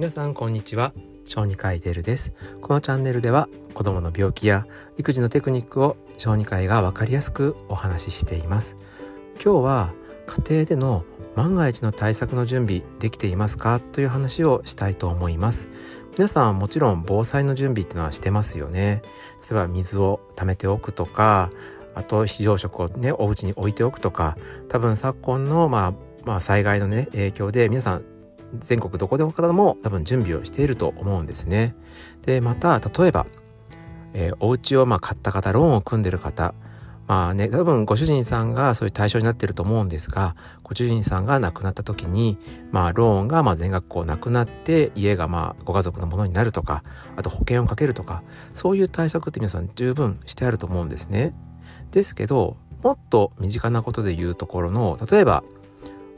皆さんこんにちは。小児科医デルです。このチャンネルでは子供の病気や育児のテクニックを小児科医がわかりやすくお話ししています。今日は家庭での万が一の対策の準備できていますか？という話をしたいと思います。皆さんはもちろん防災の準備ってのはしてますよね。例えば水を溜めておくとかあと非常食をねお家に置いておくとか多分昨今のまあまあ災害のね影響で皆さん全国どこでも方も多分準備をしていると思うんですね。でまた例えば、えー、お家をまあ買った方ローンを組んでる方まあね多分ご主人さんがそういう対象になってると思うんですがご主人さんが亡くなった時にまあローンがま全額こうなくなって家がまあご家族のものになるとかあと保険をかけるとかそういう対策って皆さん十分してあると思うんですね。ですけどもっと身近なことで言うところの例えば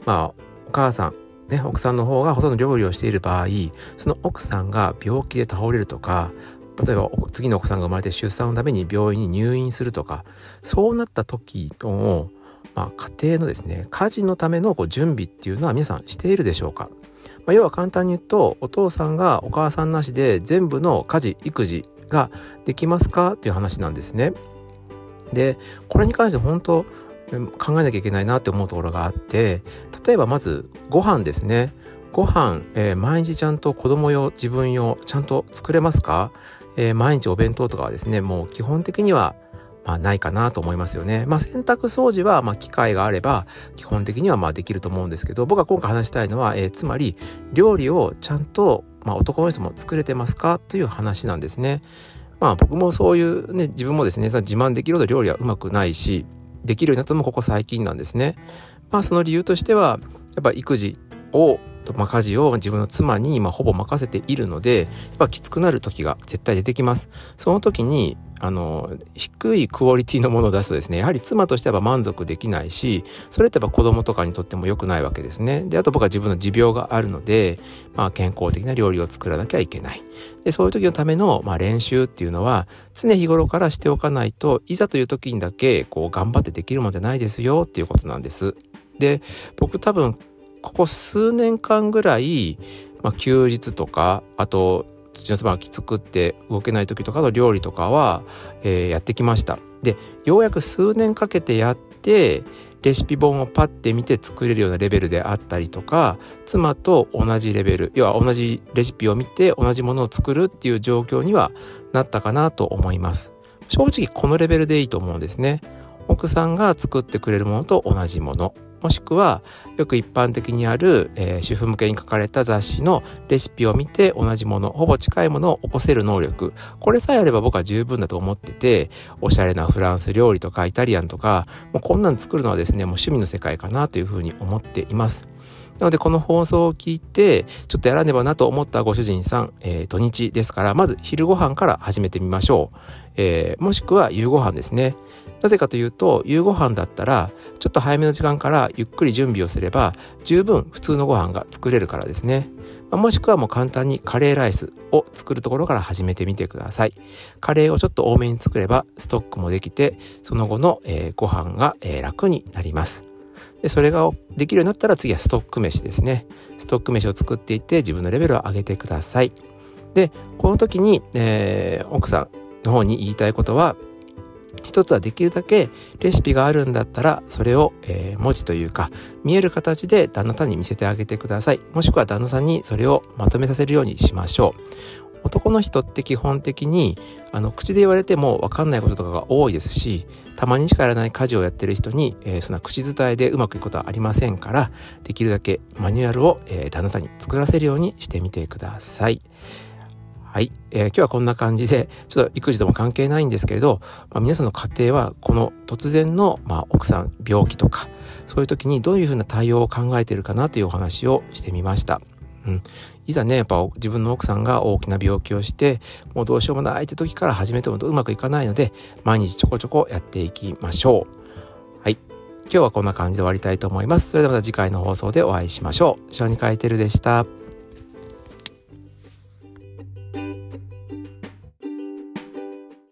まあお母さんね、奥さんの方がほとんど料理をしている場合その奥さんが病気で倒れるとか例えば次のお子さんが生まれて出産のために病院に入院するとかそうなった時の、まあ、家庭のですね家事のためのこう準備っていうのは皆さんしているでしょうか、まあ、要は簡単に言うとお父さんがお母さんなしで全部の家事育児ができますかっていう話なんですね。でこれに関して本当考えなきゃいけないなって思うところがあって例えばまずご飯ですねご飯、えー、毎日ちゃんと子供用自分用ちゃんと作れますか、えー、毎日お弁当とかはですねもう基本的にはまあないかなと思いますよね。まあ洗濯掃除はまあ機会があれば基本的にはまあできると思うんですけど僕が今回話したいのは、えー、つまり料理をちゃんとまあ男の人も作れてますか？という話なんですね。まあ僕もそういうね自分もですね自慢できるほど料理はうまくないしできるようになったのもここ最近なんですね。まあその理由としてはやっぱ育児をまあ、家事を自分の妻に今ほぼ任せているのでやっぱきつくなる時が絶対出てきます。その時にあの低いクオリティのものを出すとですねやはり妻としては満足できないしそれってやっぱ子供とかにとっても良くないわけですね。であと僕は自分の持病があるので、まあ、健康的な料理を作らなきゃいけない。でそういう時のための、まあ、練習っていうのは常日頃からしておかないといざという時にだけこう頑張ってできるもんじゃないですよっていうことなんです。で僕多分ここ数年間ぐらい、まあ、休日とかあと土のそばがきつくって動けない時とかの料理とかは、えー、やってきました。でようやく数年かけてやってレシピ本をパッて見て作れるようなレベルであったりとか妻と同じレベル要は同じレシピを見て同じものを作るっていう状況にはなったかなと思います。正直このレベルでいいと思うんですね。奥さんが作ってくれるものと同じもの。もしくはよく一般的にある、えー、主婦向けに書かれた雑誌のレシピを見て同じものほぼ近いものを起こせる能力これさえあれば僕は十分だと思ってておしゃれなフランス料理とかイタリアンとかもうこんなん作るのはですねもう趣味の世界かなというふうに思っています。なのでこの放送を聞いてちょっとやらねばなと思ったご主人さん、えー、土日ですからまず昼ご飯から始めてみましょう、えー、もしくは夕ご飯ですねなぜかというと夕ご飯だったらちょっと早めの時間からゆっくり準備をすれば十分普通のご飯が作れるからですね。もしくはもう簡単にカレーライスを作るところから始めてみてください。カレーをちょっと多めに作ればストックもできてその後の、えー、ご飯が、えー、楽になります。でそれができるようになったら次はストック飯ですね。ストック飯を作っていって自分のレベルを上げてください。でこの時に、えー、奥さんの方に言いたいことは一つはできるだけレシピがあるんだったらそれを、えー、文字というか見える形で旦那さんに見せてあげてくださいもしくは旦那さんにそれをまとめさせるようにしましょう男の人って基本的にあの口で言われても分かんないこととかが多いですしたまにしかやらない家事をやってる人に、えー、そんな口伝えでうまくいくことはありませんからできるだけマニュアルを、えー、旦那さんに作らせるようにしてみてください。はい、えー、今日はこんな感じでちょっと育児とも関係ないんですけれど、まあ、皆さんの家庭はこの突然の、まあ、奥さん病気とかそういう時にどういうふうな対応を考えてるかなというお話をしてみました。うん、いざねやっぱ自分の奥さんが大きな病気をしてもうどうしようもないって時から始めてもうまくいかないので毎日ちょこちょこやっていきましょう。はい今日はこんな感じで終わりたいと思います。それではまた次回の放送でお会いしましょう。小児科医テルでした。